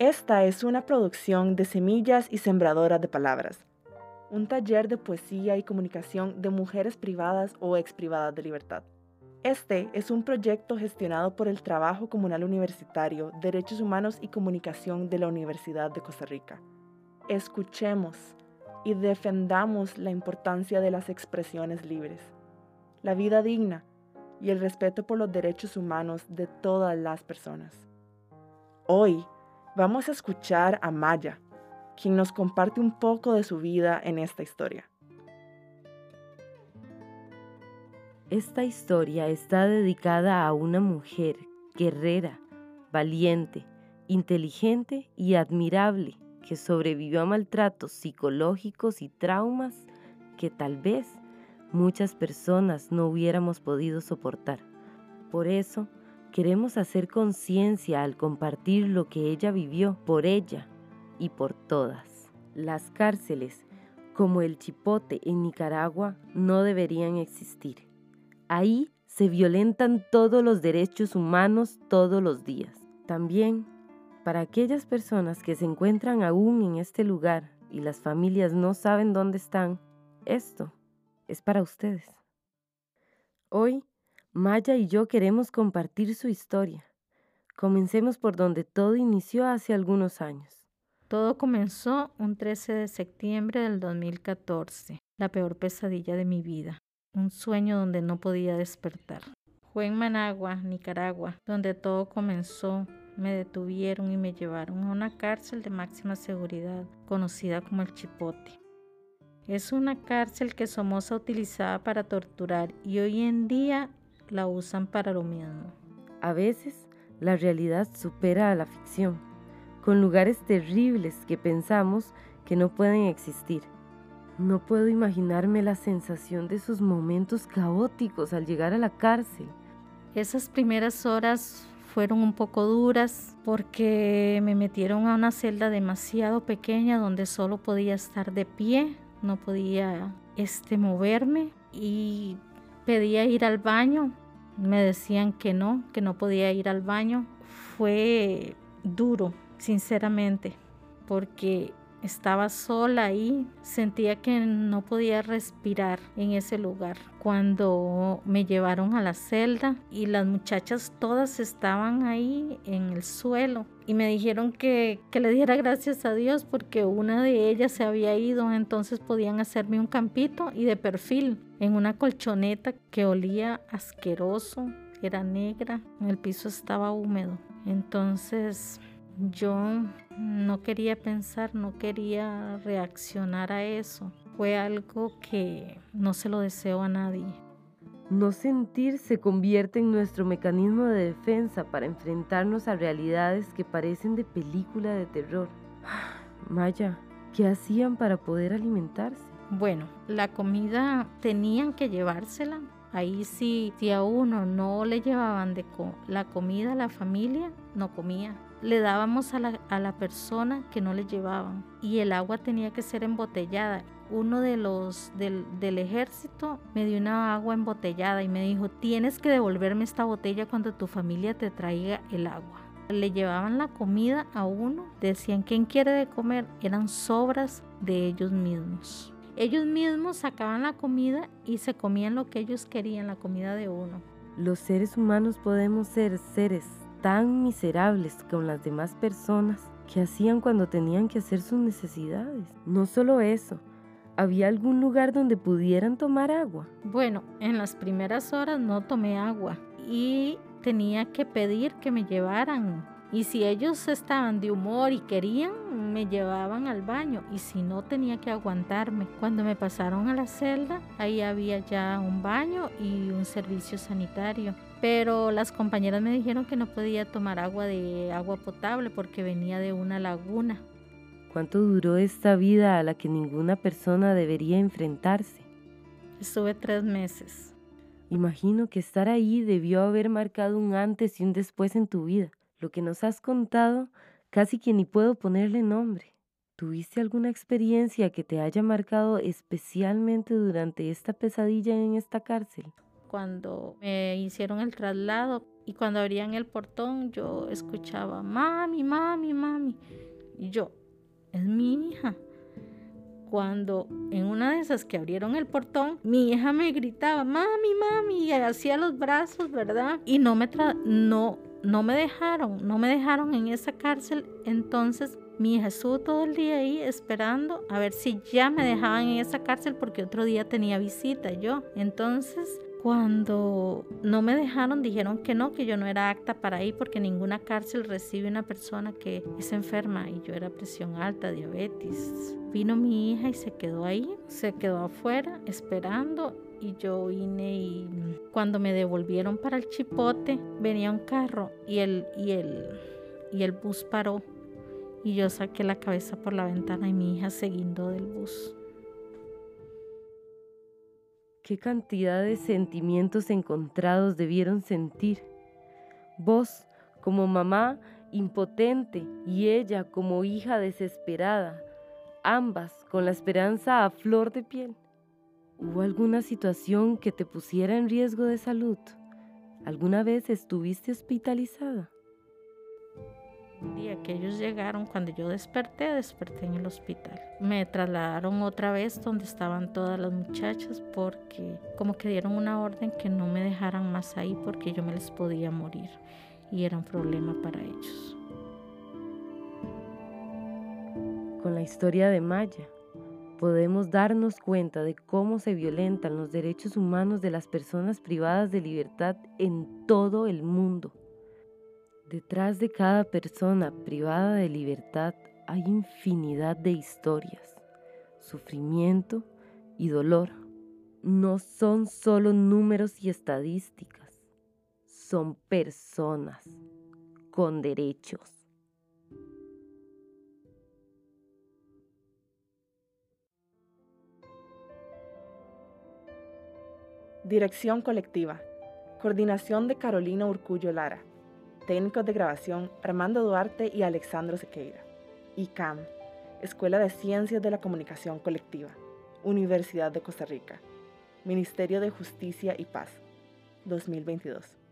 Esta es una producción de Semillas y Sembradoras de Palabras, un taller de poesía y comunicación de mujeres privadas o ex privadas de libertad. Este es un proyecto gestionado por el Trabajo Comunal Universitario, Derechos Humanos y Comunicación de la Universidad de Costa Rica. Escuchemos y defendamos la importancia de las expresiones libres, la vida digna y el respeto por los derechos humanos de todas las personas. Hoy vamos a escuchar a Maya, quien nos comparte un poco de su vida en esta historia. Esta historia está dedicada a una mujer guerrera, valiente, inteligente y admirable que sobrevivió a maltratos psicológicos y traumas que tal vez muchas personas no hubiéramos podido soportar. Por eso, queremos hacer conciencia al compartir lo que ella vivió por ella y por todas. Las cárceles, como el Chipote en Nicaragua, no deberían existir. Ahí se violentan todos los derechos humanos todos los días. También, para aquellas personas que se encuentran aún en este lugar y las familias no saben dónde están, esto es para ustedes. Hoy, Maya y yo queremos compartir su historia. Comencemos por donde todo inició hace algunos años. Todo comenzó un 13 de septiembre del 2014, la peor pesadilla de mi vida un sueño donde no podía despertar. Fue en Managua, Nicaragua, donde todo comenzó. Me detuvieron y me llevaron a una cárcel de máxima seguridad, conocida como el Chipote. Es una cárcel que Somoza utilizaba para torturar y hoy en día la usan para lo mismo. A veces la realidad supera a la ficción, con lugares terribles que pensamos que no pueden existir. No puedo imaginarme la sensación de esos momentos caóticos al llegar a la cárcel. Esas primeras horas fueron un poco duras porque me metieron a una celda demasiado pequeña donde solo podía estar de pie, no podía este moverme y pedía ir al baño. Me decían que no, que no podía ir al baño. Fue duro, sinceramente, porque estaba sola ahí, sentía que no podía respirar en ese lugar. Cuando me llevaron a la celda y las muchachas todas estaban ahí en el suelo y me dijeron que, que le diera gracias a Dios porque una de ellas se había ido, entonces podían hacerme un campito y de perfil en una colchoneta que olía asqueroso, era negra, el piso estaba húmedo. Entonces yo no quería pensar, no quería reaccionar a eso. Fue algo que no se lo deseo a nadie. No sentir se convierte en nuestro mecanismo de defensa para enfrentarnos a realidades que parecen de película de terror. Maya, ¿qué hacían para poder alimentarse? Bueno, la comida tenían que llevársela. Ahí sí, si a uno no le llevaban la comida a la familia, no comía le dábamos a la, persona que no le llevaban y el agua tenía que ser embotellada. Uno de los del, ejército me dio una agua embotellada y me dijo, tienes que devolverme esta botella cuando tu familia te traiga el agua. Le llevaban la comida a uno, decían, ¿quién quiere de comer? Eran sobras de ellos mismos. Ellos mismos sacaban la comida y se comían lo que ellos querían, la comida de uno. Los seres humanos podemos ser seres tan miserables con las demás personas que hacían cuando tenían que hacer sus necesidades. No solo eso, ¿había algún lugar donde pudieran tomar agua? Bueno, en las primeras horas no tomé agua y tenía que pedir que me llevaran y si ellos estaban de humor y querían, me llevaban al baño. Y si no, tenía que aguantarme. Cuando me pasaron a la celda, ahí había ya un baño y un servicio sanitario. Pero las compañeras me dijeron que no podía tomar agua de agua potable porque venía de una laguna. ¿Cuánto duró esta vida a la que ninguna persona debería enfrentarse? Estuve tres meses. Imagino que estar ahí debió haber marcado un antes y un después en tu vida. Lo que nos has contado, casi que ni puedo ponerle nombre. ¿Tuviste alguna experiencia que te haya marcado especialmente durante esta pesadilla en esta cárcel? cuando me hicieron el traslado y cuando abrían el portón yo escuchaba, mami, mami, mami. Y yo, es mi hija. Cuando en una de esas que abrieron el portón, mi hija me gritaba, mami, mami, y hacía los brazos, ¿verdad? Y no me, no, no me dejaron, no me dejaron en esa cárcel. Entonces mi hija estuvo todo el día ahí esperando a ver si ya me dejaban en esa cárcel porque otro día tenía visita yo. Entonces cuando no me dejaron, dijeron que no, que yo no era apta para ir porque ninguna cárcel recibe una persona que es enferma y yo era presión alta, diabetes. Vino mi hija y se quedó ahí, se quedó afuera esperando y yo vine y cuando me devolvieron para el chipote venía un carro y el, y el, y el bus paró y yo saqué la cabeza por la ventana y mi hija se guindó del bus. Qué cantidad de sentimientos encontrados debieron sentir. Vos, como mamá impotente, y ella como hija desesperada, ambas con la esperanza a flor de piel. ¿Hubo alguna situación que te pusiera en riesgo de salud? ¿Alguna vez estuviste hospitalizada? El día que ellos llegaron, cuando yo desperté, desperté en el hospital. Me trasladaron otra vez donde estaban todas las muchachas porque como que dieron una orden que no me dejaran más ahí porque yo me les podía morir y era un problema para ellos. Con la historia de Maya podemos darnos cuenta de cómo se violentan los derechos humanos de las personas privadas de libertad en todo el mundo. Detrás de cada persona privada de libertad hay infinidad de historias, sufrimiento y dolor. No son solo números y estadísticas, son personas con derechos. Dirección colectiva. Coordinación de Carolina Urcullo Lara. Técnicos de grabación Armando Duarte y Alexandro Sequeira. ICAM, Escuela de Ciencias de la Comunicación Colectiva, Universidad de Costa Rica. Ministerio de Justicia y Paz, 2022.